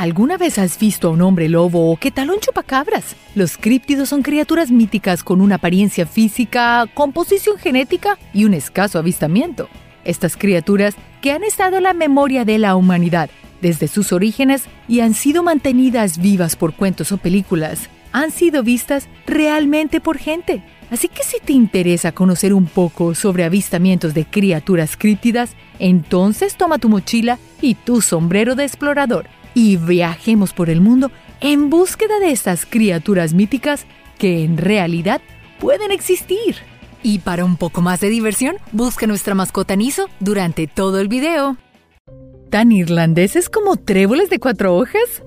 ¿Alguna vez has visto a un hombre lobo o qué tal un chupacabras? Los críptidos son criaturas míticas con una apariencia física, composición genética y un escaso avistamiento. Estas criaturas, que han estado en la memoria de la humanidad desde sus orígenes y han sido mantenidas vivas por cuentos o películas, han sido vistas realmente por gente. Así que si te interesa conocer un poco sobre avistamientos de criaturas críptidas, entonces toma tu mochila y tu sombrero de explorador y viajemos por el mundo en búsqueda de estas criaturas míticas que en realidad pueden existir. Y para un poco más de diversión, busca nuestra mascota Niso durante todo el video. ¿Tan irlandeses como tréboles de cuatro hojas?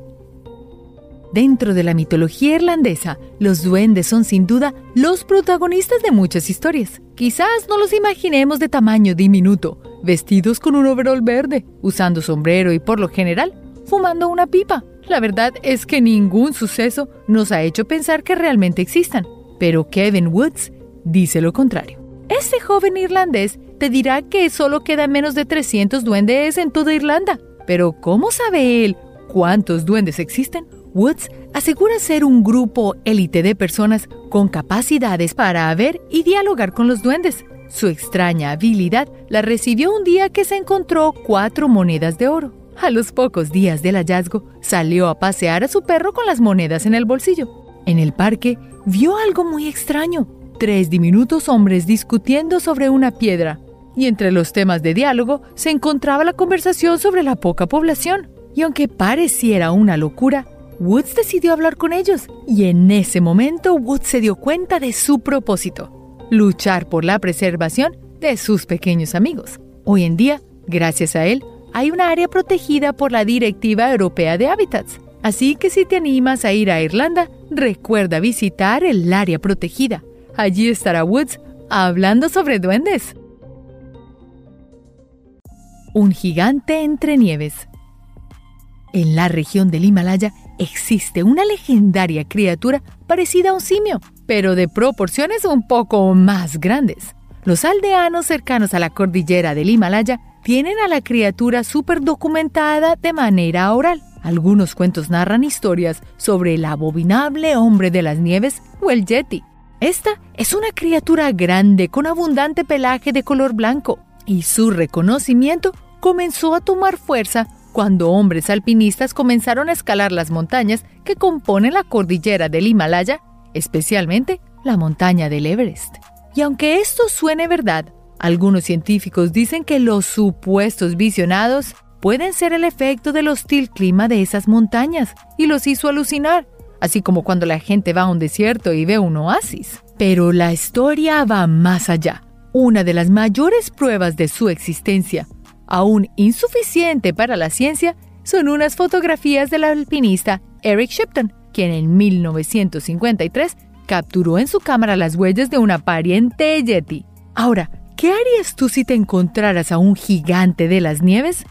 Dentro de la mitología irlandesa, los duendes son sin duda los protagonistas de muchas historias. Quizás no los imaginemos de tamaño diminuto, vestidos con un overol verde, usando sombrero y por lo general fumando una pipa. La verdad es que ningún suceso nos ha hecho pensar que realmente existan, pero Kevin Woods dice lo contrario. Este joven irlandés te dirá que solo quedan menos de 300 duendes en toda Irlanda, pero ¿cómo sabe él cuántos duendes existen? Woods asegura ser un grupo élite de personas con capacidades para ver y dialogar con los duendes. Su extraña habilidad la recibió un día que se encontró cuatro monedas de oro. A los pocos días del hallazgo, salió a pasear a su perro con las monedas en el bolsillo. En el parque, vio algo muy extraño. Tres diminutos hombres discutiendo sobre una piedra. Y entre los temas de diálogo se encontraba la conversación sobre la poca población. Y aunque pareciera una locura, Woods decidió hablar con ellos. Y en ese momento Woods se dio cuenta de su propósito. Luchar por la preservación de sus pequeños amigos. Hoy en día, gracias a él, hay una área protegida por la Directiva Europea de Hábitats. Así que si te animas a ir a Irlanda, recuerda visitar el área protegida. Allí estará Woods hablando sobre duendes. Un gigante entre nieves. En la región del Himalaya existe una legendaria criatura parecida a un simio, pero de proporciones un poco más grandes. Los aldeanos cercanos a la cordillera del Himalaya tienen a la criatura súper documentada de manera oral. Algunos cuentos narran historias sobre el abominable hombre de las nieves o el yeti. Esta es una criatura grande con abundante pelaje de color blanco y su reconocimiento comenzó a tomar fuerza cuando hombres alpinistas comenzaron a escalar las montañas que componen la cordillera del Himalaya, especialmente la montaña del Everest. Y aunque esto suene verdad, algunos científicos dicen que los supuestos visionados pueden ser el efecto del hostil clima de esas montañas y los hizo alucinar, así como cuando la gente va a un desierto y ve un oasis. Pero la historia va más allá. Una de las mayores pruebas de su existencia, aún insuficiente para la ciencia, son unas fotografías del alpinista Eric Shipton, quien en 1953 capturó en su cámara las huellas de una pariente Yeti. Ahora, ¿Qué harías tú si te encontraras a un gigante de las nieves?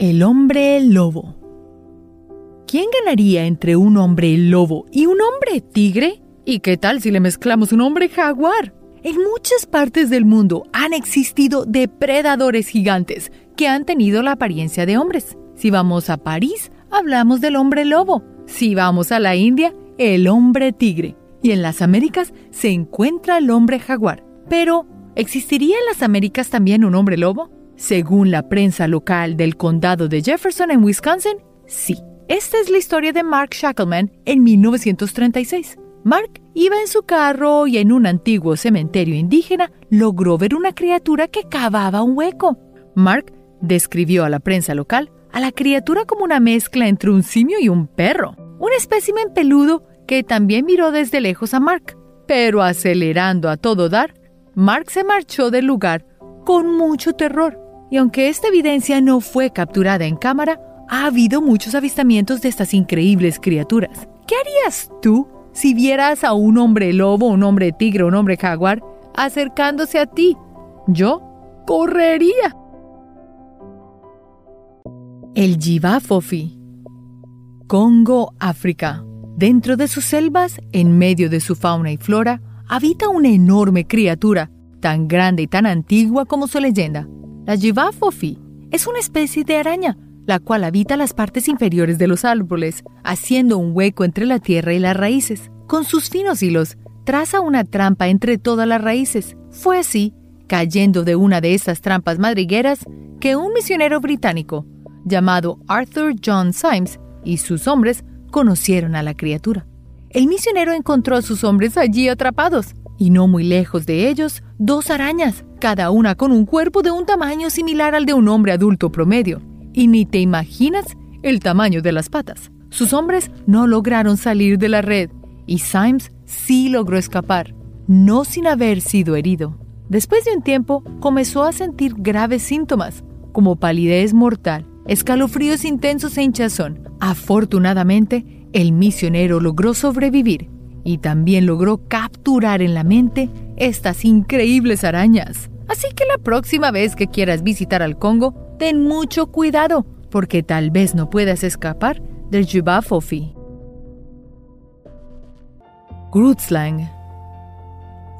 El hombre lobo. ¿Quién ganaría entre un hombre lobo y un hombre tigre? ¿Y qué tal si le mezclamos un hombre jaguar? En muchas partes del mundo han existido depredadores gigantes que han tenido la apariencia de hombres. Si vamos a París, hablamos del hombre lobo. Si vamos a la India, el hombre tigre y en las Américas se encuentra el hombre jaguar. Pero, ¿existiría en las Américas también un hombre lobo? Según la prensa local del condado de Jefferson en Wisconsin, sí. Esta es la historia de Mark Shackleman en 1936. Mark iba en su carro y en un antiguo cementerio indígena logró ver una criatura que cavaba un hueco. Mark describió a la prensa local a la criatura como una mezcla entre un simio y un perro, un espécimen peludo que también miró desde lejos a Mark. Pero acelerando a todo dar, Mark se marchó del lugar con mucho terror. Y aunque esta evidencia no fue capturada en cámara, ha habido muchos avistamientos de estas increíbles criaturas. ¿Qué harías tú si vieras a un hombre lobo, un hombre tigre, un hombre jaguar acercándose a ti? Yo correría. El Jivafofi. Congo, África. Dentro de sus selvas, en medio de su fauna y flora, habita una enorme criatura, tan grande y tan antigua como su leyenda. La Jivafofi es una especie de araña. la cual habita las partes inferiores de los árboles, haciendo un hueco entre la tierra y las raíces. Con sus finos hilos, traza una trampa entre todas las raíces. Fue así, cayendo de una de estas trampas madrigueras, que un misionero británico, llamado Arthur John Symes, y sus hombres conocieron a la criatura. El misionero encontró a sus hombres allí atrapados, y no muy lejos de ellos, dos arañas, cada una con un cuerpo de un tamaño similar al de un hombre adulto promedio. Y ni te imaginas el tamaño de las patas. Sus hombres no lograron salir de la red, y Symes sí logró escapar, no sin haber sido herido. Después de un tiempo, comenzó a sentir graves síntomas, como palidez mortal, escalofríos intensos e hinchazón. Afortunadamente, el misionero logró sobrevivir y también logró capturar en la mente estas increíbles arañas. Así que la próxima vez que quieras visitar al Congo, ten mucho cuidado, porque tal vez no puedas escapar del Jubafofi. Grootslang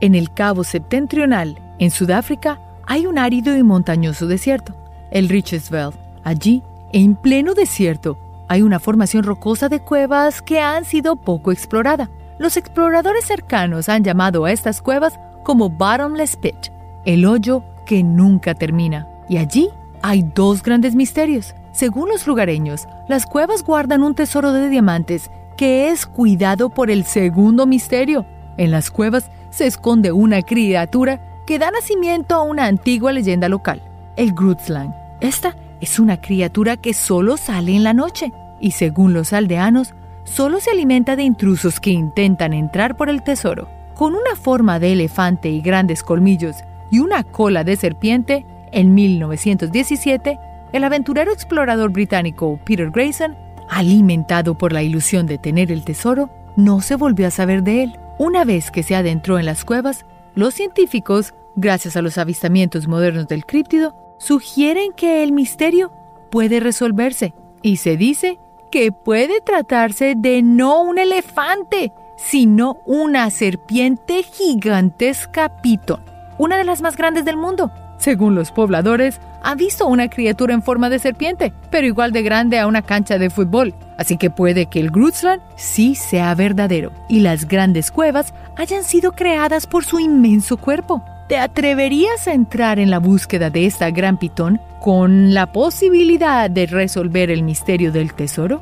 En el Cabo Septentrional, en Sudáfrica, hay un árido y montañoso desierto, el Richesveld. Allí, en pleno desierto, hay una formación rocosa de cuevas que han sido poco explorada. Los exploradores cercanos han llamado a estas cuevas como Bottomless Pit, el hoyo que nunca termina. Y allí hay dos grandes misterios. Según los lugareños, las cuevas guardan un tesoro de diamantes que es cuidado por el segundo misterio. En las cuevas se esconde una criatura que da nacimiento a una antigua leyenda local, el Grutzlang. Esta es una criatura que solo sale en la noche y según los aldeanos, solo se alimenta de intrusos que intentan entrar por el tesoro. Con una forma de elefante y grandes colmillos y una cola de serpiente, en 1917, el aventurero explorador británico Peter Grayson, alimentado por la ilusión de tener el tesoro, no se volvió a saber de él. Una vez que se adentró en las cuevas, los científicos, gracias a los avistamientos modernos del críptido, sugieren que el misterio puede resolverse y se dice que puede tratarse de no un elefante, sino una serpiente gigantesca pitón, una de las más grandes del mundo. Según los pobladores, han visto una criatura en forma de serpiente, pero igual de grande a una cancha de fútbol. Así que puede que el Grutzland sí sea verdadero y las grandes cuevas hayan sido creadas por su inmenso cuerpo. ¿Te atreverías a entrar en la búsqueda de esta gran pitón con la posibilidad de resolver el misterio del tesoro?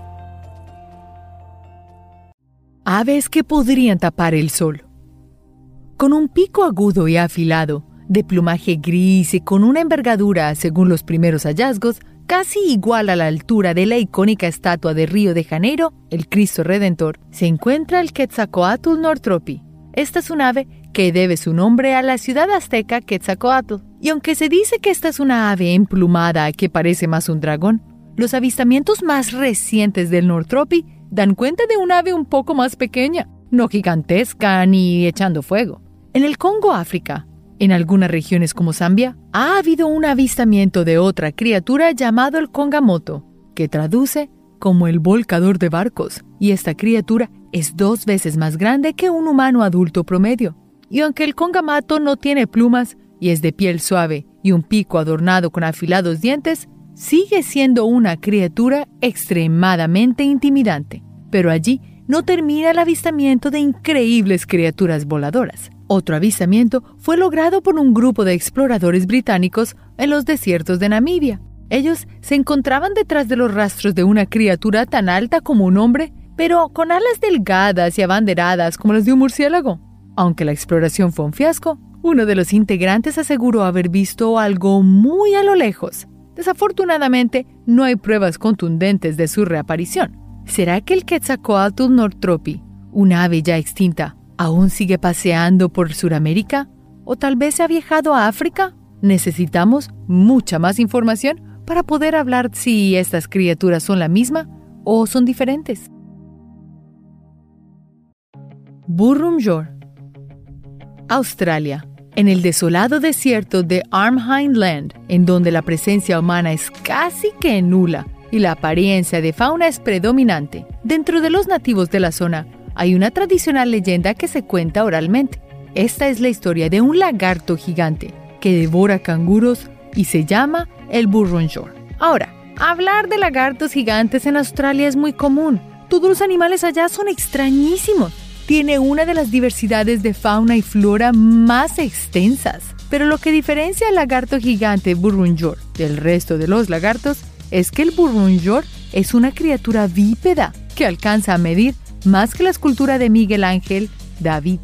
Aves que podrían tapar el sol. Con un pico agudo y afilado, de plumaje gris y con una envergadura, según los primeros hallazgos, casi igual a la altura de la icónica estatua de Río de Janeiro, el Cristo Redentor, se encuentra el Quetzalcoatl nortropi. Esta es un ave que debe su nombre a la ciudad azteca Quetzalcoatl. Y aunque se dice que esta es una ave emplumada que parece más un dragón, los avistamientos más recientes del Nortropi dan cuenta de un ave un poco más pequeña, no gigantesca ni echando fuego. En el Congo, África, en algunas regiones como Zambia, ha habido un avistamiento de otra criatura llamado el Kongamoto, que traduce como el volcador de barcos, y esta criatura es dos veces más grande que un humano adulto promedio. Y aunque el Kongamato no tiene plumas y es de piel suave y un pico adornado con afilados dientes, sigue siendo una criatura extremadamente intimidante. Pero allí no termina el avistamiento de increíbles criaturas voladoras. Otro avistamiento fue logrado por un grupo de exploradores británicos en los desiertos de Namibia. Ellos se encontraban detrás de los rastros de una criatura tan alta como un hombre, pero con alas delgadas y abanderadas como las de un murciélago. Aunque la exploración fue un fiasco, uno de los integrantes aseguró haber visto algo muy a lo lejos. Desafortunadamente, no hay pruebas contundentes de su reaparición. ¿Será que el Quetzalcoatl nortropi, una ave ya extinta, aún sigue paseando por Sudamérica? ¿O tal vez se ha viajado a África? Necesitamos mucha más información para poder hablar si estas criaturas son la misma o son diferentes. Burrumjor, Australia en el desolado desierto de Arnhem Land, en donde la presencia humana es casi que nula y la apariencia de fauna es predominante. Dentro de los nativos de la zona hay una tradicional leyenda que se cuenta oralmente. Esta es la historia de un lagarto gigante que devora canguros y se llama el Burrunjor. Ahora, Hablar de lagartos gigantes en Australia es muy común. Todos los animales allá son extrañísimos. Tiene una de las diversidades de fauna y flora más extensas. Pero lo que diferencia al lagarto gigante Burrunjor del resto de los lagartos es que el Burrunjor es una criatura bípeda que alcanza a medir más que la escultura de Miguel Ángel David.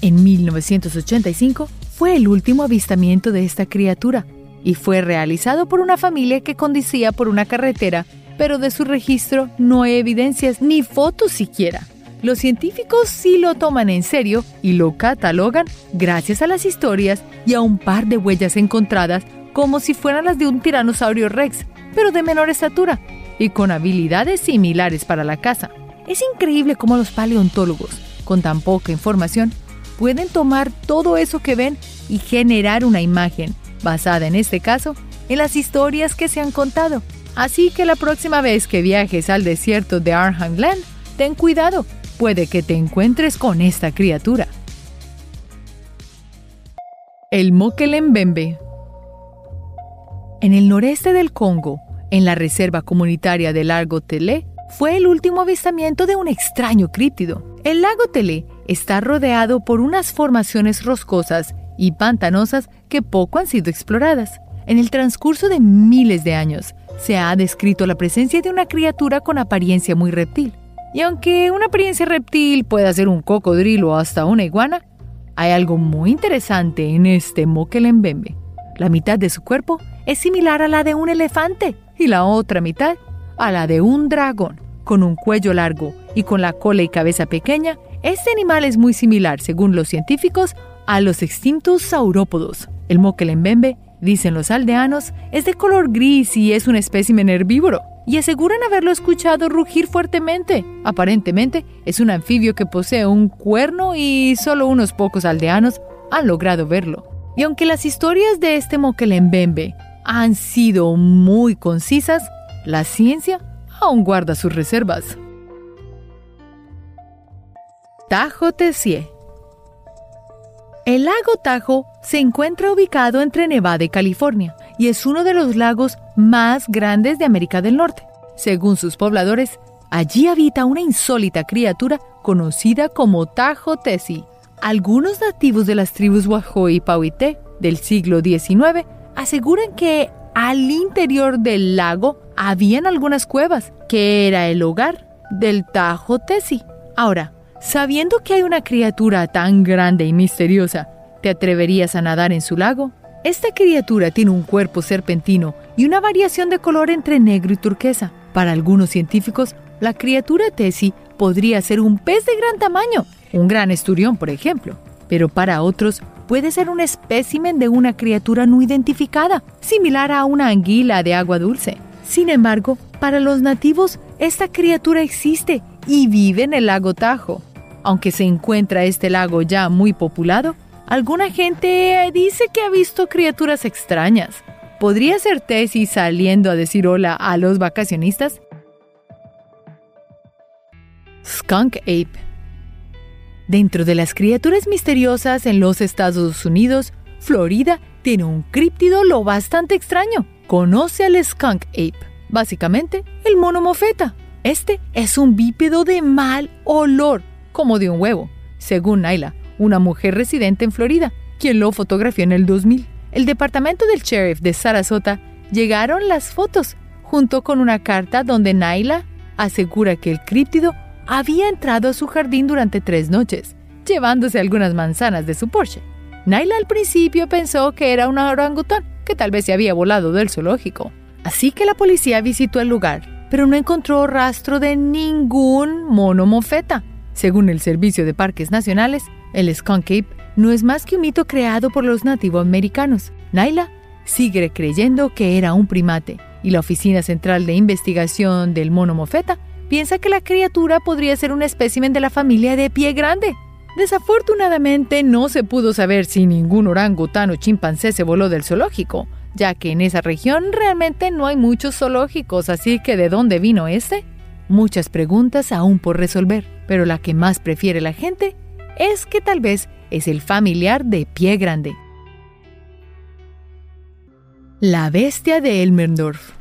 En 1985 fue el último avistamiento de esta criatura y fue realizado por una familia que conducía por una carretera, pero de su registro no hay evidencias ni fotos siquiera. Los científicos sí lo toman en serio y lo catalogan gracias a las historias y a un par de huellas encontradas como si fueran las de un tiranosaurio rex, pero de menor estatura y con habilidades similares para la caza. Es increíble cómo los paleontólogos, con tan poca información, pueden tomar todo eso que ven y generar una imagen, basada en este caso, en las historias que se han contado. Así que la próxima vez que viajes al desierto de Arnhem Land, ten cuidado, puede que te encuentres con esta criatura. El Mokelembembe En el noreste del Congo, en la reserva comunitaria del lago Telé, fue el último avistamiento de un extraño críptido. El lago Telé está rodeado por unas formaciones roscosas y pantanosas que poco han sido exploradas. En el transcurso de miles de años, se ha descrito la presencia de una criatura con apariencia muy reptil. Y aunque una apariencia reptil pueda ser un cocodrilo o hasta una iguana, hay algo muy interesante en este Mokelembembe. La mitad de su cuerpo es similar a la de un elefante y la otra mitad a la de un dragón. Con un cuello largo y con la cola y cabeza pequeña, este animal es muy similar, según los científicos, a los extintos saurópodos. El mokelembembe, dicen los aldeanos, es de color gris y es un espécimen herbívoro. Y aseguran haberlo escuchado rugir fuertemmente. Aparentemente, es un anfibio que posee un cuerno y solo unos pocos aldeanos han logrado verlo. Y aunque las historias de este mokelembembe han sido muy concisas, la ciencia aún guarda sus reservas. Tajo Tessier El lago Tajo se encuentra ubicado entre Nevada y California y es uno de los lagos más grandes de América del Norte. Según sus pobladores, allí habita una insólita criatura conocida como Tajo Tessie. Algunos nativos de las tribus Wajo y Pauité del siglo XIX aseguran que al interior del lago habían algunas cuevas, que era el hogar del Tajo Tessie. Ahora, sabiendo que hay una criatura tan grande y misteriosa, ¿te atreverías a nadar en su lago? Esta criatura tiene un cuerpo serpentino y una variación de color entre negro y turquesa. Para algunos científicos, la criatura Tessie podría ser un pez de gran tamaño, un gran esturión, por ejemplo. Pero para otros, puede ser un espécimen de una criatura no identificada, similar a una anguila de agua dulce. Sin embargo, para los nativos, esta criatura existe y vive en el lago Tajo. Aunque se encuentra este lago ya muy populado, alguna gente dice que ha visto criaturas extrañas. ¿Podría ser Tessie saliendo a decir hola a los vacacionistas? Skunk Ape Dentro de las criaturas misteriosas en los Estados Unidos, Florida tiene un críptido lo bastante extraño. Conoce al skunk ape, básicamente el mono mofeta. Este es un bípedo de mal olor, como de un huevo, según Naila, una mujer residente en Florida, quien lo fotografió en el 2000. El departamento del sheriff de Sarasota llegaron las fotos, junto con una carta donde Naila asegura que el críptido había entrado a su jardín durante tres noches, llevándose algunas manzanas de su Porsche. Naila al principio pensó que era un orangután, que tal vez se había volado del zoológico. Así que la policía visitó el lugar, pero no encontró rastro de ningún mono mofeta. Según el Servicio de Parques Nacionales, el skunk ape no es más que un mito creado por los nativoamericanos. Naila sigue creyendo que era un primate, y la Oficina Central de Investigación del Mono Mofeta piensa que la criatura podría ser un espécimen de la familia de pie grande. Desafortunadamente no se pudo saber si ningún orangután o chimpancé se voló del zoológico, ya que en esa región realmente no hay muchos zoológicos, así que ¿de dónde vino este? Muchas preguntas aún por resolver, pero la que más prefiere la gente es que tal vez es el familiar de pie grande. La bestia de Elmendorf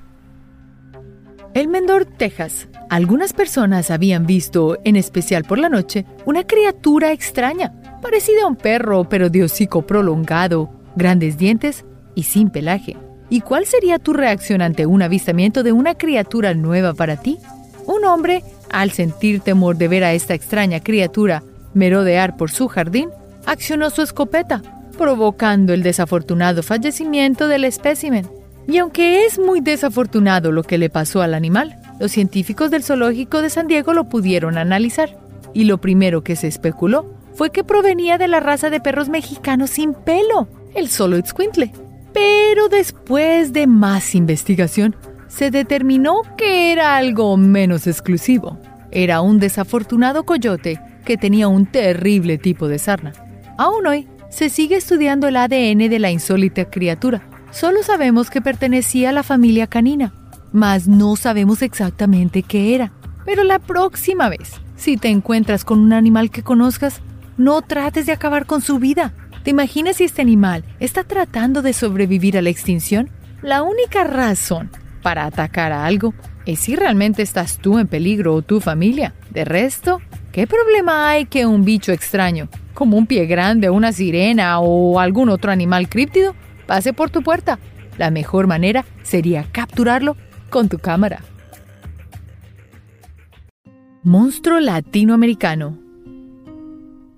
Mendor, Texas. Algunas personas habían visto, en especial por la noche, una criatura extraña, parecida a un perro, pero de hocico prolongado, grandes dientes y sin pelaje. ¿Y cuál sería tu reacción ante un avistamiento de una criatura nueva para ti? Un hombre, al sentir temor de ver a esta extraña criatura merodear por su jardín, accionó su escopeta, provocando el desafortunado fallecimiento del espécimen. Y aunque es muy desafortunado lo que le pasó al animal, los científicos del zoológico de San Diego lo pudieron analizar. Y lo primero que se especuló fue que provenía de la raza de perros mexicanos sin pelo, el solo Itzcuintle. Pero después de más investigación, se determinó que era algo menos exclusivo. Era un desafortunado coyote que tenía un terrible tipo de sarna. Aún hoy, se sigue estudiando el ADN de la insólita criatura. Solo sabemos que pertenecía a la familia canina, mas no sabemos exactamente qué era. Pero la próxima vez, si te encuentras con un animal que conozcas, no trates de acabar con su vida. ¿Te imaginas si este animal está tratando de sobrevivir a la extinción? La única razón para atacar a algo es si realmente estás tú en peligro o tu familia. De resto, ¿qué problema hay que un bicho extraño, como un pie grande, una sirena o algún otro animal críptido, pase por tu puerta? La mejor manera sería capturarlo con tu cámara. Monstruo latinoamericano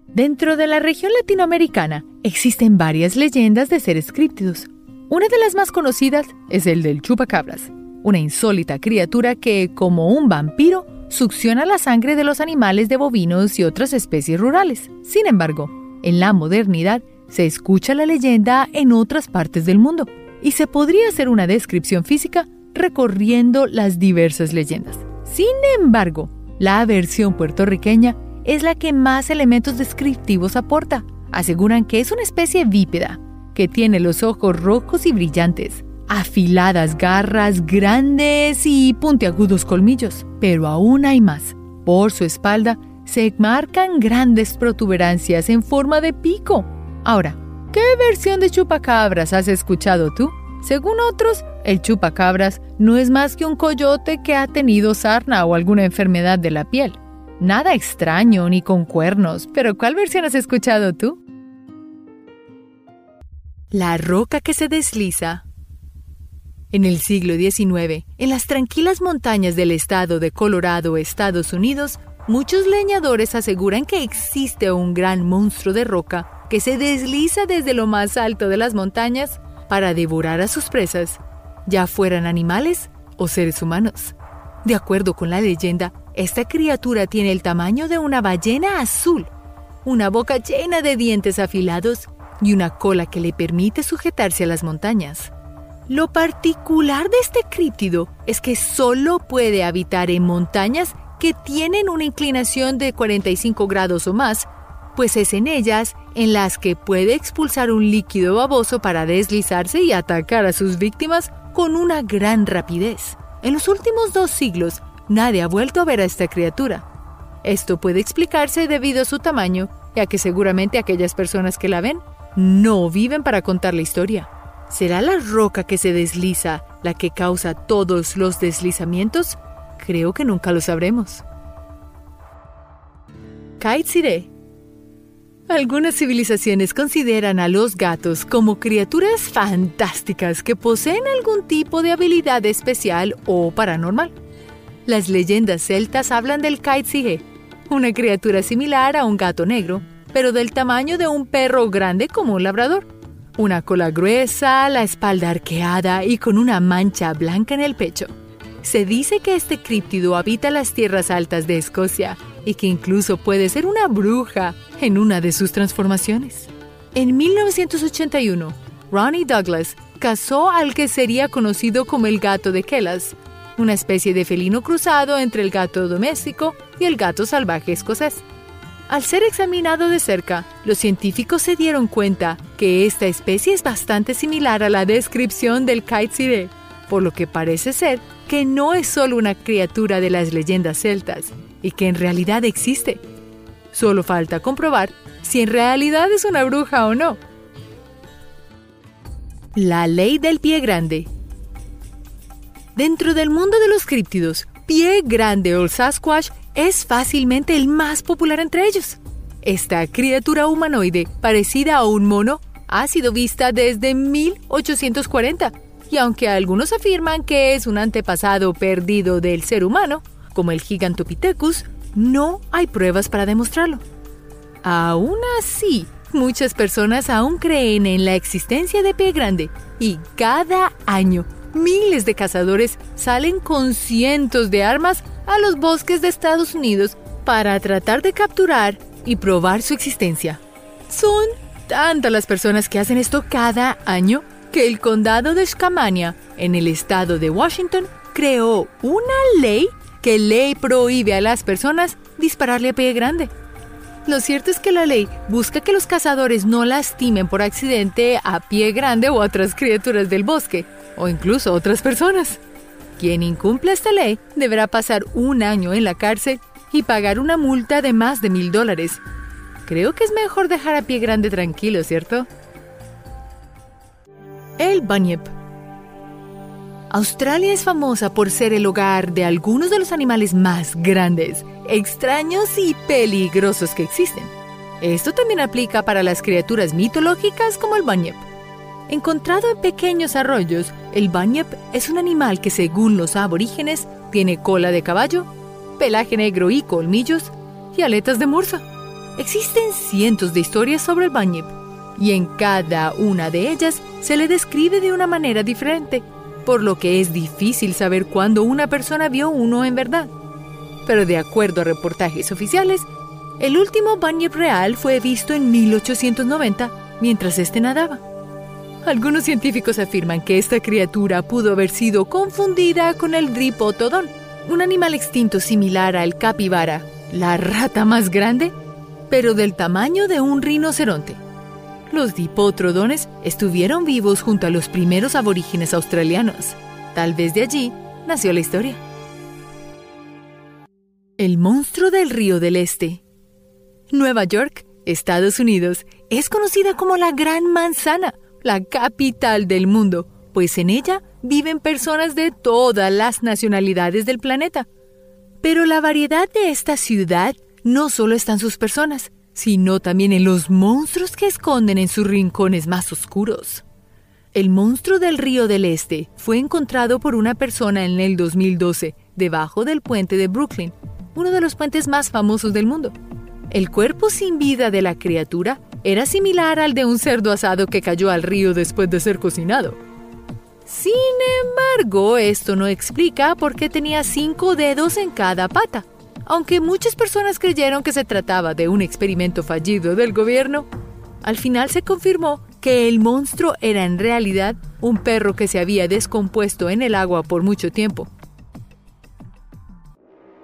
Dentro de la región latinoamericana existen varias leyendas de seres críptidos. Una de las más conocidas es el del chupacabras, una insólita criatura que, como un vampiro, succiona la sangre de los animales de bovinos y otras especies rurales. Sin embargo, en la modernidad se escucha la leyenda en otras partes del mundo y se podría hacer una descripción física recorriendo las diversas leyendas. Sin embargo, la versión puertorriqueña es la que más elementos descriptivos aporta. Aseguran que es una especie bípeda, que tiene los ojos rojos y brillantes, afiladas garras grandes y puntiagudos colmillos. Pero aún hay más. Por su espalda se marcan grandes protuberancias en forma de pico. Ahora, ¿qué versión de chupacabras has escuchado tú? Según otros, el chupacabras no es más que un coyote que ha tenido sarna o alguna enfermedad de la piel. Nada extraño ni con cuernos, pero ¿cuál versión has escuchado tú? La roca que se desliza. En el siglo XIX, en las tranquilas montañas del estado de Colorado, Estados Unidos, muchos leñadores aseguran que existe un gran monstruo de roca que se desliza desde lo más alto de las montañas para devorar a sus presas, ya fueran animales o seres humanos. De acuerdo con la leyenda, esta criatura tiene el tamaño de una ballena azul, una boca llena de dientes afilados y una cola que le permite sujetarse a las montañas. Lo particular de este críptido es que solo puede habitar en montañas que tienen una inclinación de 45 grados o más, pues es en ellas en las que puede expulsar un líquido baboso para deslizarse y atacar a sus víctimas con una gran rapidez. En los últimos dos siglos, nadie ha vuelto a ver a esta criatura. Esto puede explicarse debido a su tamaño, ya que seguramente aquellas personas que la ven no viven para contar la historia. ¿Será la roca que se desliza la que causa todos los deslizamientos? Creo que nunca lo sabremos. Kaitsire. Algunas civilizaciones consideran a los gatos como criaturas fantásticas que poseen algún tipo de habilidad especial o paranormal. Las leyendas celtas hablan del Kaitsihe, una criatura similar a un gato negro, pero del tamaño de un perro grande como un labrador. Una cola gruesa, la espalda arqueada y con una mancha blanca en el pecho. Se dice que este críptido habita las tierras altas de Escocia y que incluso puede ser una bruja en una de sus transformaciones. En 1981, Ronnie Douglas casó al que sería conocido como el gato de Kellas, una especie de felino cruzado entre el gato doméstico y el gato salvaje escocés. Al ser examinado de cerca, los científicos se dieron cuenta que esta especie es bastante similar a la descripción del Kaitsire, por lo que parece ser que no es solo una criatura de las leyendas celtas y que en realidad existe. Solo falta comprobar si en realidad es una bruja o no. La ley del pie grande Dentro del mundo de los críptidos, pie grande o Sasquatch es fácilmente el más popular entre ellos. Esta criatura humanoide, parecida a un mono, ha sido vista desde 1840, y aunque algunos afirman que es un antepasado perdido del ser humano, como el Gigantopithecus, no hay pruebas para demostrarlo. Aún así, muchas personas aún creen en la existencia de pie grande y cada año miles de cazadores salen con cientos de armas a los bosques de Estados Unidos para tratar de capturar y probar su existencia. Son tantas las personas que hacen esto cada año que el condado de Skamania, en el estado de Washington, creó una ley que ley prohíbe a las personas dispararle a pie grande. Lo cierto es que la ley busca que los cazadores no lastimen por accidente a pie grande o otras criaturas del bosque, o incluso otras personas. Quien incumple esta ley deberá pasar un año en la cárcel y pagar una multa de más de mil dólares. Creo que es mejor dejar a pie grande tranquilo, ¿cierto? El Bunyip Australia es famosa por ser el hogar de algunos de los animales más grandes, extraños y peligrosos que existen. Esto también aplica para las criaturas mitológicas como el Bunyip. Encontrado en pequeños arroyos, el Bunyip es un animal que según los aborígenes tiene cola de caballo, pelaje negro y colmillos y aletas de morsa. Existen cientos de historias sobre el Bunyip y en cada una de ellas se le describe de una manera diferente, por lo que es difícil saber cuándo una persona vio uno en verdad. Pero de acuerdo a reportajes oficiales, el último Bunyip real fue visto en 1890 mientras este nadaba. Algunos científicos afirman que esta criatura pudo haber sido confundida con el Dripotodon, un animal extinto similar al capibara, la rata más grande, pero del tamaño de un rinoceronte. Los dipotrodones estuvieron vivos junto a los primeros aborígenes australianos. Tal vez de allí nació la historia. El monstruo del río del Este. Nueva York, Estados Unidos, es conocida como la Gran Manzana la capital del mundo, pues en ella viven personas de todas las nacionalidades del planeta. Pero la variedad de esta ciudad no solo está en sus personas, sino también en los monstruos que esconden en sus rincones más oscuros. El monstruo del río del Este fue encontrado por una persona en el 2012 debajo del puente de Brooklyn, uno de los puentes más famosos del mundo. El cuerpo sin vida de la criatura era similar al de un cerdo asado que cayó al río después de ser cocinado. Sin embargo, esto no explica por qué tenía cinco dedos en cada pata. Aunque muchas personas creyeron que se trataba de un experimento fallido del gobierno, al final se confirmó que el monstruo era en realidad un perro que se había descompuesto en el agua por mucho tiempo.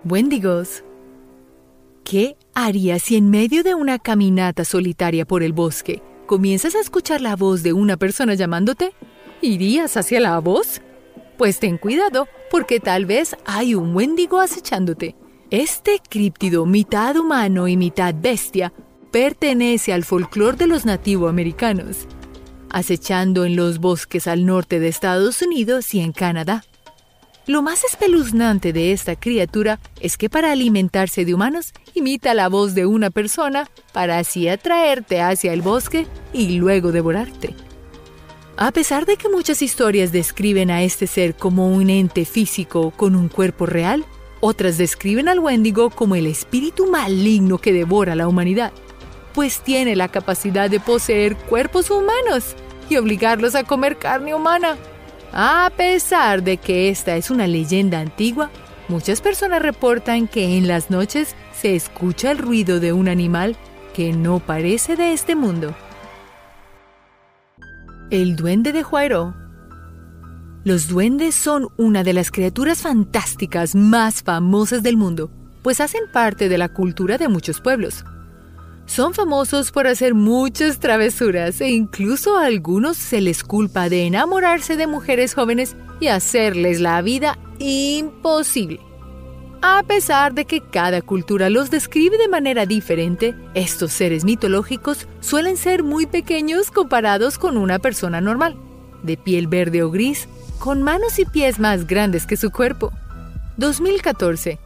Wendigos. ¿Qué harías si en medio de una caminata solitaria por el bosque comienzas a escuchar la voz de una persona llamándote? ¿Irías hacia la voz? Pues ten cuidado, porque tal vez hay un wendigo acechándote. Este críptido, mitad humano y mitad bestia, pertenece al folclore de los nativoamericanos, acechando en los bosques al norte de Estados Unidos y en Canadá. Lo más espeluznante de esta criatura es que para alimentarse de humanos imita la voz de una persona para así atraerte hacia el bosque y luego devorarte. A pesar de que muchas historias describen a este ser como un ente físico con un cuerpo real, otras describen al Wendigo como el espíritu maligno que devora la humanidad, pues tiene la capacidad de poseer cuerpos humanos y obligarlos a comer carne humana. A pesar de que esta es una leyenda antigua, muchas personas reportan que en las noches se escucha el ruido de un animal que no parece de este mundo. El duende de Juairo. Los duendes son una de las criaturas fantásticas más famosas del mundo, pues hacen parte de la cultura de muchos pueblos. Son famosos por hacer muchas travesuras e incluso a algunos se les culpa de enamorarse de mujeres jóvenes y hacerles la vida imposible. A pesar de que cada cultura los describe de manera diferente, estos seres mitológicos suelen ser muy pequeños comparados con una persona normal, de piel verde o gris, con manos y pies más grandes que su cuerpo. 2014.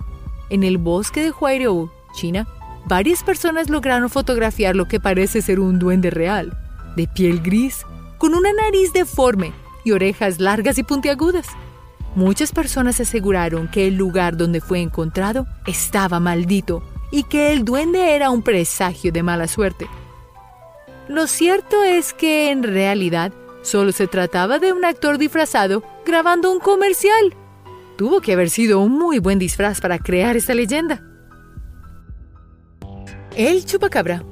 En el bosque de Huairou, China, varias personas lograron fotografiar lo que parece ser un duende real, de piel gris, con una nariz deforme y orejas largas y puntiagudas. Muchas personas aseguraron que el lugar donde fue encontrado estaba maldito y que el duende era un presagio de mala suerte. Lo cierto es que en realidad solo se trataba de un actor disfrazado grabando un comercial. Tuvo que haber sido un muy buen disfraz para crear esta leyenda. El chupacabra.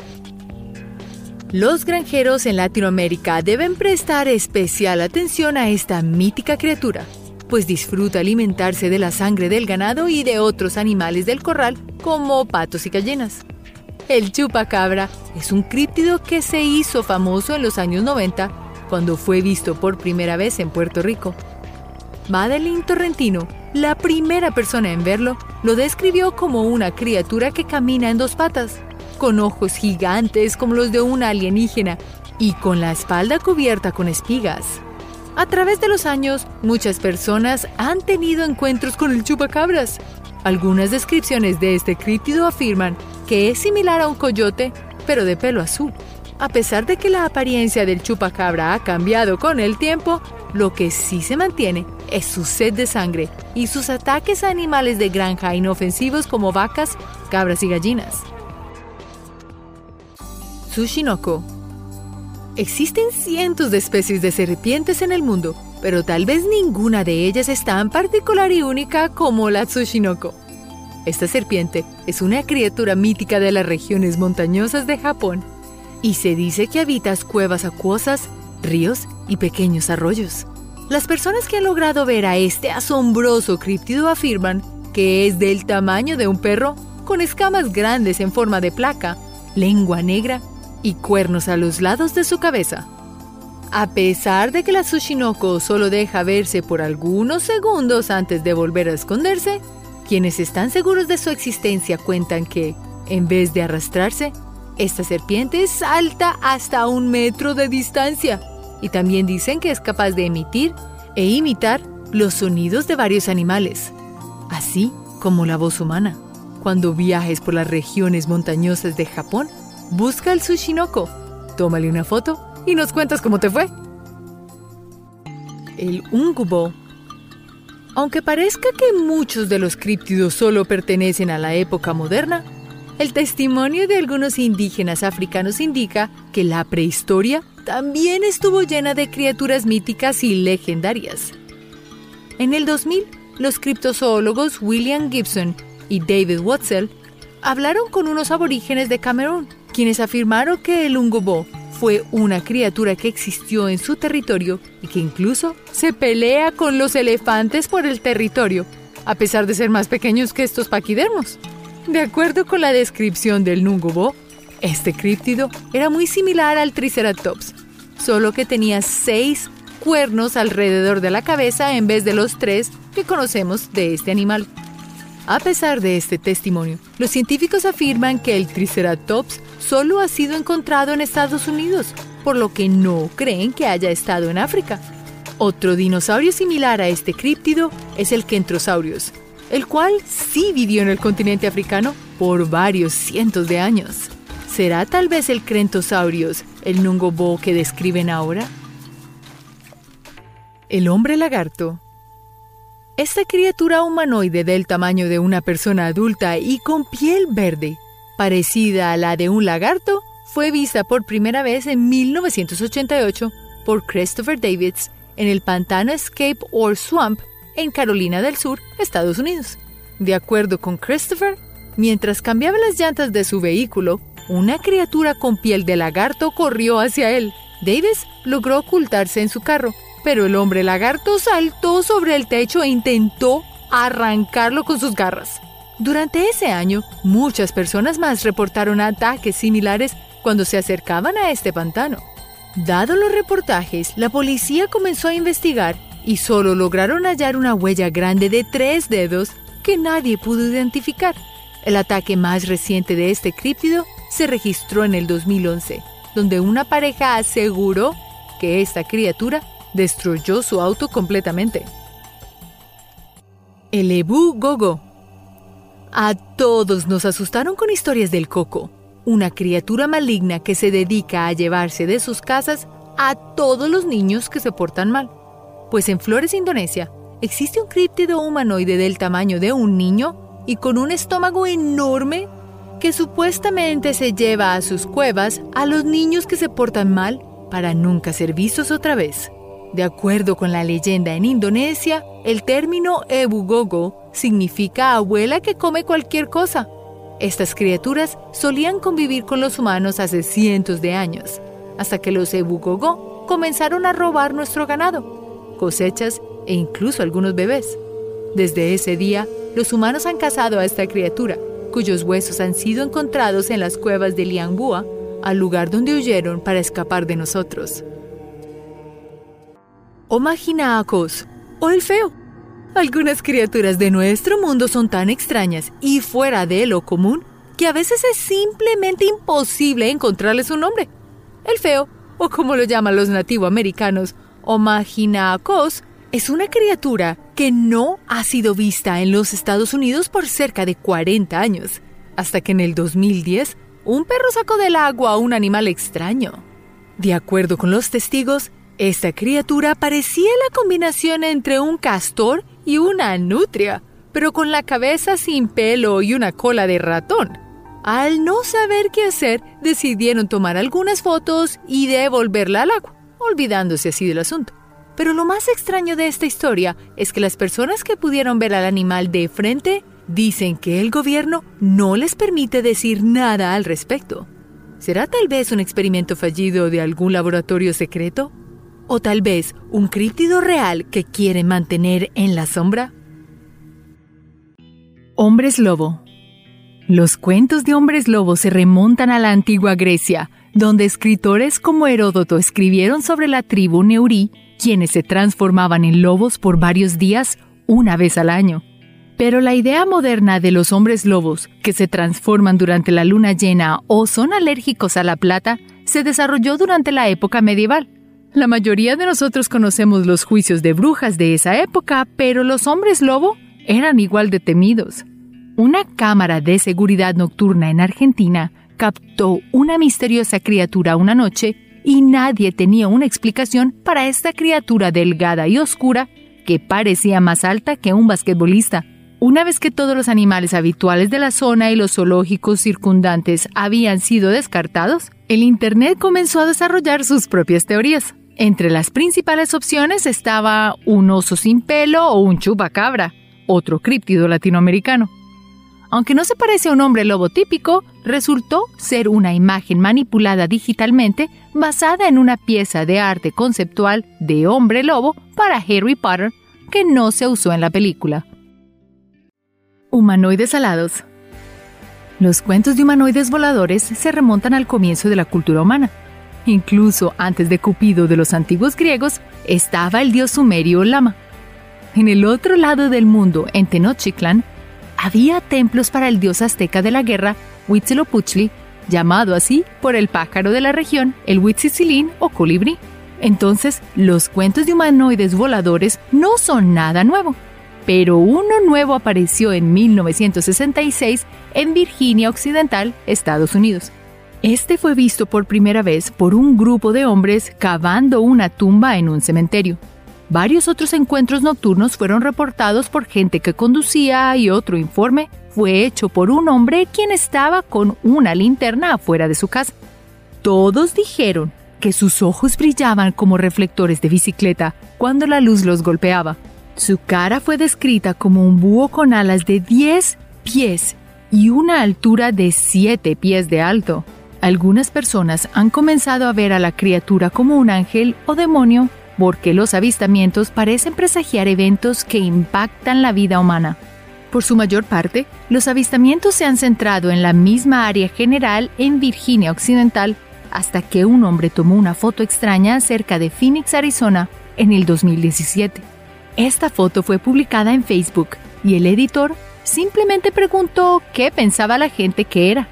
Los granjeros en Latinoamérica deben prestar especial atención a esta mítica criatura, pues disfruta alimentarse de la sangre del ganado y de otros animales del corral, como patos y gallinas. El chupacabra es un críptido que se hizo famoso en los años 90 cuando fue visto por primera vez en Puerto Rico. Madeline Torrentino, la primera persona en verlo, lo describió como una criatura que camina en dos patas, con ojos gigantes como los de una alienígena y con la espalda cubierta con espigas. A través de los años, muchas personas han tenido encuentros con el chupacabras. Algunas descripciones de este críptido afirman que es similar a un coyote, pero de pelo azul. A pesar de que la apariencia del chupacabra ha cambiado con el tiempo, lo que sí se mantiene es su sed de sangre y sus ataques a animales de granja inofensivos como vacas, cabras y gallinas. Tsushinoko. Existen cientos de especies de serpientes en el mundo, pero tal vez ninguna de ellas es tan particular y única como la Tsushinoko. Esta serpiente es una criatura mítica de las regiones montañosas de Japón y se dice que habita cuevas acuosas, ríos y pequeños arroyos. Las personas que han logrado ver a este asombroso críptido afirman que es del tamaño de un perro, con escamas grandes en forma de placa, lengua negra y cuernos a los lados de su cabeza. A pesar de que la Tsushinoko solo deja verse por algunos segundos antes de volver a esconderse, quienes están seguros de su existencia cuentan que, en vez de arrastrarse, esta serpiente salta hasta un metro de distancia y también dicen que es capaz de emitir e imitar los sonidos de varios animales, así como la voz humana. Cuando viajes por las regiones montañosas de Japón, Busca el Sushinoko, tómale una foto y nos cuentas cómo te fue. El Ungubo. Aunque parezca que muchos de los críptidos solo pertenecen a la época moderna, el testimonio de algunos indígenas africanos indica que la prehistoria también estuvo llena de criaturas míticas y legendarias. En el 2000, los criptozoólogos William Gibson y David Watzel hablaron con unos aborígenes de Camerún quienes afirmaron que el Ungobo fue una criatura que existió en su territorio y que incluso se pelea con los elefantes por el territorio, a pesar de ser más pequeños que estos paquidermos. De acuerdo con la descripción del Nungobo, este críptido era muy similar al Triceratops, solo que tenía seis cuernos alrededor de la cabeza en vez de los tres que conocemos de este animal. A pesar de este testimonio, los científicos afirman que el Triceratops solo ha sido encontrado en Estados Unidos, por lo que no creen que haya estado en África. Otro dinosaurio similar a este críptido es el Kentrosaurus, el cual sí vivió en el continente africano por varios cientos de años. ¿Será tal vez el Crentosaurus el Nungobo que describen ahora? El hombre lagarto esta criatura humanoide del tamaño de una persona adulta y con piel verde, parecida a la de un lagarto, fue vista por primera vez en 1988 por Christopher Davids en el pantano Escape or Swamp en Carolina del Sur, Estados Unidos. De acuerdo con Christopher, mientras cambiaba las llantas de su vehículo, una criatura con piel de lagarto corrió hacia él. Davis logró ocultarse en su carro, pero el hombre lagarto saltó sobre el techo e intentó arrancarlo con sus garras. Durante ese año, muchas personas más reportaron ataques similares cuando se acercaban a este pantano. Dado los reportajes, la policía comenzó a investigar y solo lograron hallar una huella grande de tres dedos que nadie pudo identificar. El ataque más reciente de este críptido se registró en el 2011, donde una pareja aseguró que esta criatura destruyó su auto completamente. El Ebu Gogo. A todos nos asustaron con historias del coco, una criatura maligna que se dedica a llevarse de sus casas a todos los niños que se portan mal. Pues en Flores, Indonesia, existe un críptido humanoide del tamaño de un niño y con un estómago enorme que supuestamente se lleva a sus cuevas a los niños que se portan mal para nunca ser vistos otra vez. De acuerdo con la leyenda en Indonesia, el término ebugogo significa abuela que come cualquier cosa. Estas criaturas solían convivir con los humanos hace cientos de años, hasta que los ebugogo comenzaron a robar nuestro ganado, cosechas e incluso algunos bebés. Desde ese día, los humanos han cazado a esta criatura cuyos huesos han sido encontrados en las cuevas de Liangbua, al lugar donde huyeron para escapar de nosotros. O Maginaacos, o el feo. Algunas criaturas de nuestro mundo son tan extrañas y fuera de lo común que a veces es simplemente imposible encontrarles un nombre. El feo, o como lo llaman los nativoamericanos, o Maginaacos, es una criatura que no ha sido vista en los Estados Unidos por cerca de 40 años, hasta que en el 2010 un perro sacó del agua a un animal extraño. De acuerdo con los testigos, esta criatura parecía la combinación entre un castor y una nutria, pero con la cabeza sin pelo y una cola de ratón. Al no saber qué hacer, decidieron tomar algunas fotos y devolverla al agua, olvidándose así del asunto. Pero lo más extraño de esta historia es que las personas que pudieron ver al animal de frente dicen que el gobierno no les permite decir nada al respecto. ¿Será tal vez un experimento fallido de algún laboratorio secreto? ¿O tal vez un críptido real que quiere mantener en la sombra? Hombres Lobo Los cuentos de hombres lobo se remontan a la antigua Grecia, donde escritores como Heródoto escribieron sobre la tribu Neurí quienes se transformaban en lobos por varios días una vez al año. Pero la idea moderna de los hombres lobos que se transforman durante la luna llena o son alérgicos a la plata se desarrolló durante la época medieval. La mayoría de nosotros conocemos los juicios de brujas de esa época, pero los hombres lobo eran igual de temidos. Una cámara de seguridad nocturna en Argentina captó una misteriosa criatura una noche y nadie tenía una explicación para esta criatura delgada y oscura que parecía más alta que un basquetbolista. Una vez que todos los animales habituales de la zona y los zoológicos circundantes habían sido descartados, el Internet comenzó a desarrollar sus propias teorías. Entre las principales opciones estaba un oso sin pelo o un chupacabra, otro críptido latinoamericano aunque no se parece a un hombre lobo típico, resultó ser una imagen manipulada digitalmente basada en una pieza de arte conceptual de hombre lobo para Harry Potter que no se usó en la película. Humanoides alados. Los cuentos de humanoides voladores se remontan al comienzo de la cultura humana. Incluso antes de Cupido de los antiguos griegos estaba el dios sumerio Lama. En el otro lado del mundo, en Tenochtitlan, había templos para el dios azteca de la guerra, Huitzilopochtli, llamado así por el pájaro de la región, el Huitzilin o colibrí. Entonces, los cuentos de humanoides voladores no son nada nuevo, pero uno nuevo apareció en 1966 en Virginia Occidental, Estados Unidos. Este fue visto por primera vez por un grupo de hombres cavando una tumba en un cementerio. Varios otros encuentros nocturnos fueron reportados por gente que conducía y otro informe fue hecho por un hombre quien estaba con una linterna afuera de su casa. Todos dijeron que sus ojos brillaban como reflectores de bicicleta cuando la luz los golpeaba. Su cara fue descrita como un búho con alas de 10 pies y una altura de 7 pies de alto. Algunas personas han comenzado a ver a la criatura como un ángel o demonio porque los avistamientos parecen presagiar eventos que impactan la vida humana. Por su mayor parte, los avistamientos se han centrado en la misma área general en Virginia Occidental hasta que un hombre tomó una foto extraña cerca de Phoenix, Arizona, en el 2017. Esta foto fue publicada en Facebook y el editor simplemente preguntó qué pensaba la gente que era.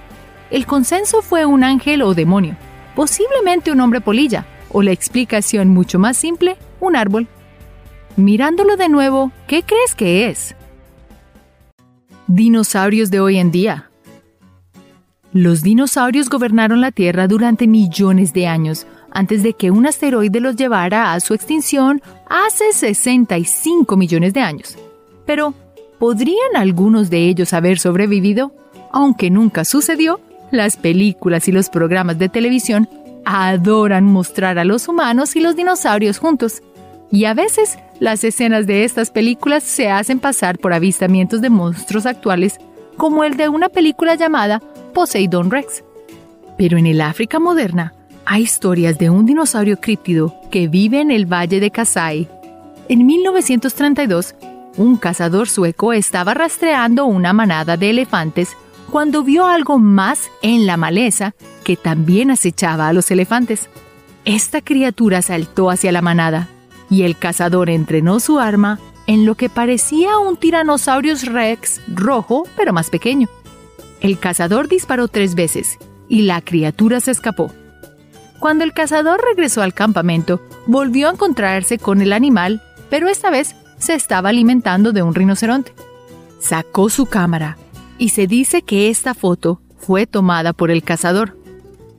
El consenso fue un ángel o demonio, posiblemente un hombre polilla, o la explicación mucho más simple un árbol. Mirándolo de nuevo, ¿qué crees que es? Dinosaurios de hoy en día. Los dinosaurios gobernaron la Tierra durante millones de años, antes de que un asteroide los llevara a su extinción hace 65 millones de años. Pero, ¿podrían algunos de ellos haber sobrevivido? Aunque nunca sucedió, las películas y los programas de televisión adoran mostrar a los humanos y los dinosaurios juntos. Y a veces las escenas de estas películas se hacen pasar por avistamientos de monstruos actuales, como el de una película llamada Poseidon Rex. Pero en el África moderna hay historias de un dinosaurio críptido que vive en el valle de Kasai. En 1932, un cazador sueco estaba rastreando una manada de elefantes cuando vio algo más en la maleza que también acechaba a los elefantes. Esta criatura saltó hacia la manada y el cazador entrenó su arma en lo que parecía un Tyrannosaurus rex rojo pero más pequeño. El cazador disparó tres veces y la criatura se escapó. Cuando el cazador regresó al campamento, volvió a encontrarse con el animal, pero esta vez se estaba alimentando de un rinoceronte. Sacó su cámara y se dice que esta foto fue tomada por el cazador.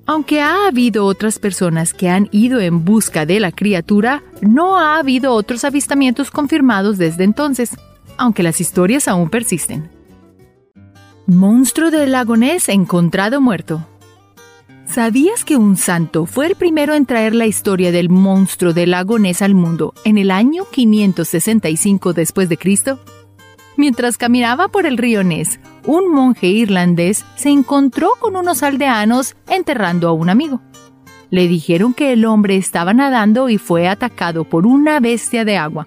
Aunque ha habido otras personas que han ido en busca de la criatura, no ha habido otros avistamientos confirmados desde entonces, aunque las historias aún persisten. Monstruo del lago Ness encontrado muerto. ¿Sabías que un santo fue el primero en traer la historia del monstruo del lago Ness al mundo en el año 565 después de Cristo? Mientras caminaba por el río Ness, un monje irlandés se encontró con unos aldeanos enterrando a un amigo. Le dijeron que el hombre estaba nadando y fue atacado por una bestia de agua.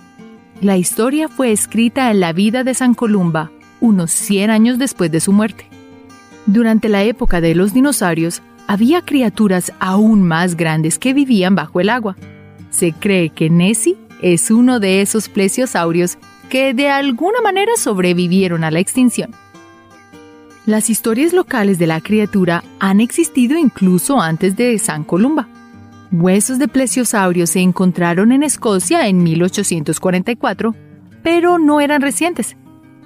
La historia fue escrita en la vida de San Columba, unos 100 años después de su muerte. Durante la época de los dinosaurios, había criaturas aún más grandes que vivían bajo el agua. Se cree que Nessie es uno de esos plesiosaurios que de alguna manera sobrevivieron a la extinción. Las historias locales de la criatura han existido incluso antes de San Columba. Huesos de plesiosaurios se encontraron en Escocia en 1844, pero no eran recientes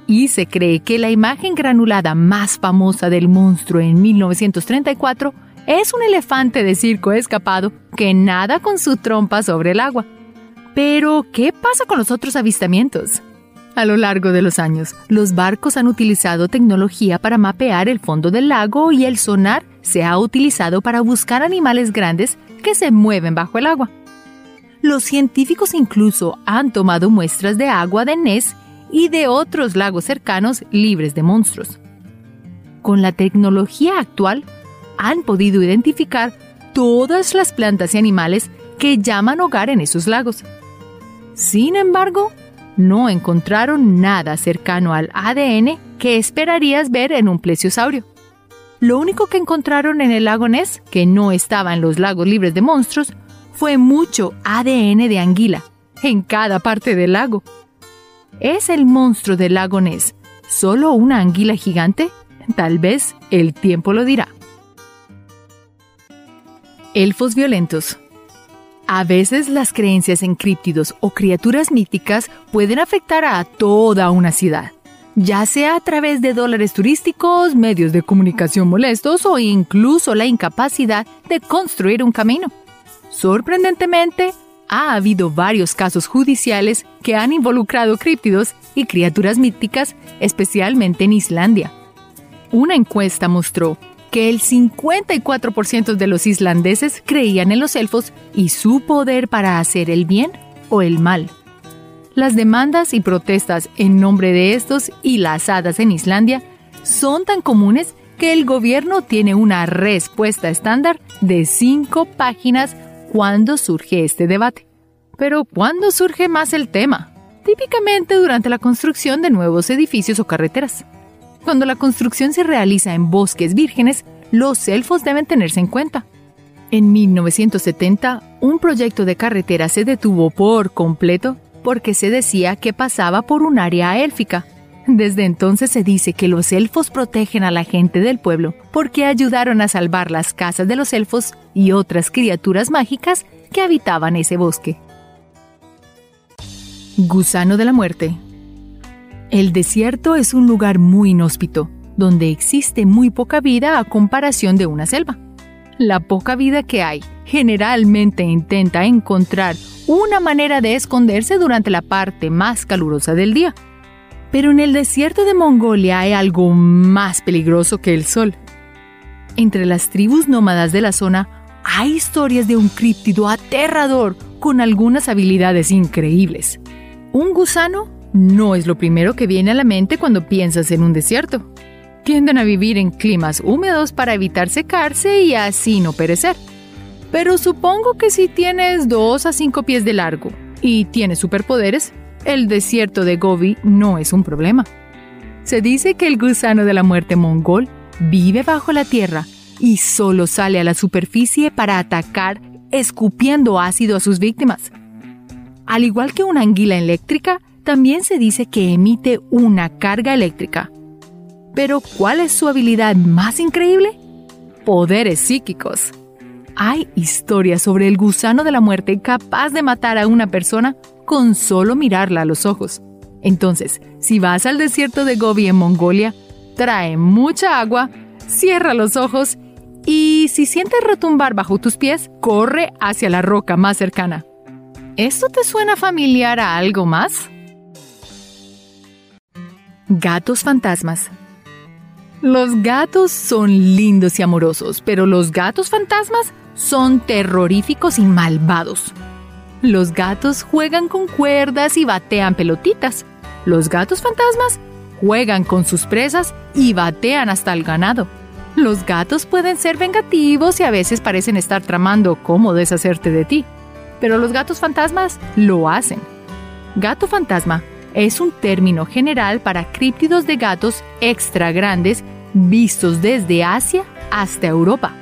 y se cree que la imagen granulada más famosa del monstruo en 1934 es un elefante de circo escapado que nada con su trompa sobre el agua. Pero, ¿qué pasa con los otros avistamientos? A lo largo de los años, los barcos han utilizado tecnología para mapear el fondo del lago y el sonar se ha utilizado para buscar animales grandes que se mueven bajo el agua. Los científicos incluso han tomado muestras de agua de Ness y de otros lagos cercanos libres de monstruos. Con la tecnología actual, han podido identificar todas las plantas y animales que llaman hogar en esos lagos. Sin embargo, no encontraron nada cercano al ADN que esperarías ver en un plesiosaurio. Lo único que encontraron en el lago Ness, que no estaba en los lagos libres de monstruos, fue mucho ADN de anguila en cada parte del lago. ¿Es el monstruo del lago Ness solo una anguila gigante? Tal vez el tiempo lo dirá. Elfos violentos. A veces las creencias en críptidos o criaturas míticas pueden afectar a toda una ciudad, ya sea a través de dólares turísticos, medios de comunicación molestos o incluso la incapacidad de construir un camino. Sorprendentemente, ha habido varios casos judiciales que han involucrado críptidos y criaturas míticas, especialmente en Islandia. Una encuesta mostró que el 54% de los islandeses creían en los elfos y su poder para hacer el bien o el mal. Las demandas y protestas en nombre de estos y las hadas en Islandia son tan comunes que el gobierno tiene una respuesta estándar de cinco páginas cuándo surge este debate. Pero ¿cuándo surge más el tema? Típicamente durante la construcción de nuevos edificios o carreteras. Cuando la construcción se realiza en bosques vírgenes, los elfos deben tenerse en cuenta. En 1970, un proyecto de carretera se detuvo por completo porque se decía que pasaba por un área élfica. Desde entonces se dice que los elfos protegen a la gente del pueblo porque ayudaron a salvar las casas de los elfos y otras criaturas mágicas que habitaban ese bosque. Gusano de la muerte. El desierto es un lugar muy inhóspito, donde existe muy poca vida a comparación de una selva. La poca vida que hay generalmente intenta encontrar una manera de esconderse durante la parte más calurosa del día. Pero en el desierto de Mongolia hay algo más peligroso que el sol. Entre las tribus nómadas de la zona hay historias de un críptido aterrador con algunas habilidades increíbles. Un gusano no es lo primero que viene a la mente cuando piensas en un desierto. Tienden a vivir en climas húmedos para evitar secarse y así no perecer. Pero supongo que si tienes 2 a 5 pies de largo y tienes superpoderes, el desierto de Gobi no es un problema. Se dice que el gusano de la muerte mongol vive bajo la tierra y solo sale a la superficie para atacar escupiendo ácido a sus víctimas. Al igual que una anguila eléctrica, también se dice que emite una carga eléctrica. Pero ¿cuál es su habilidad más increíble? Poderes psíquicos. Hay historias sobre el gusano de la muerte capaz de matar a una persona con solo mirarla a los ojos. Entonces, si vas al desierto de Gobi en Mongolia, trae mucha agua, cierra los ojos y si sientes retumbar bajo tus pies, corre hacia la roca más cercana. ¿Esto te suena familiar a algo más? Gatos fantasmas. Los gatos son lindos y amorosos, pero los gatos fantasmas son terroríficos y malvados. Los gatos juegan con cuerdas y batean pelotitas. Los gatos fantasmas juegan con sus presas y batean hasta el ganado. Los gatos pueden ser vengativos y a veces parecen estar tramando cómo deshacerte de ti pero los gatos fantasmas lo hacen. Gato fantasma es un término general para críptidos de gatos extra grandes vistos desde Asia hasta Europa.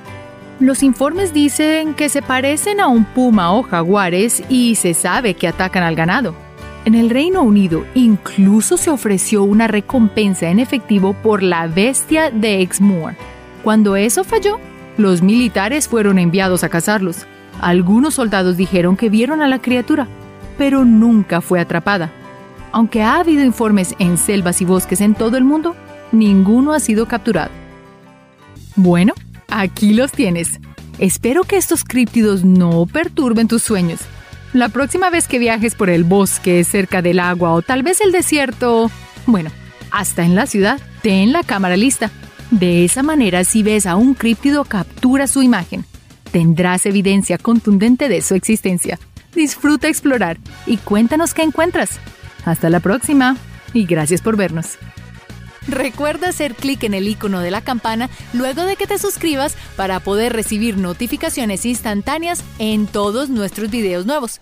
Los informes dicen que se parecen a un puma o jaguares y se sabe que atacan al ganado. En el Reino Unido incluso se ofreció una recompensa en efectivo por la bestia de Exmoor. Cuando eso falló, los militares fueron enviados a cazarlos. Algunos soldados dijeron que vieron a la criatura, pero nunca fue atrapada. Aunque ha habido informes en selvas y bosques en todo el mundo, ninguno ha sido capturado. Bueno, aquí los tienes. Espero que estos críptidos no perturben tus sueños. La próxima vez que viajes por el bosque, cerca del agua o tal vez el desierto, bueno, hasta en la ciudad, ten la cámara lista. De esa manera, si ves a un críptido, captura su imagen tendrás evidencia contundente de su existencia. Disfruta explorar y cuéntanos qué encuentras. Hasta la próxima y gracias por vernos. Recuerda hacer clic en el icono de la campana luego de que te suscribas para poder recibir notificaciones instantáneas en todos nuestros videos nuevos.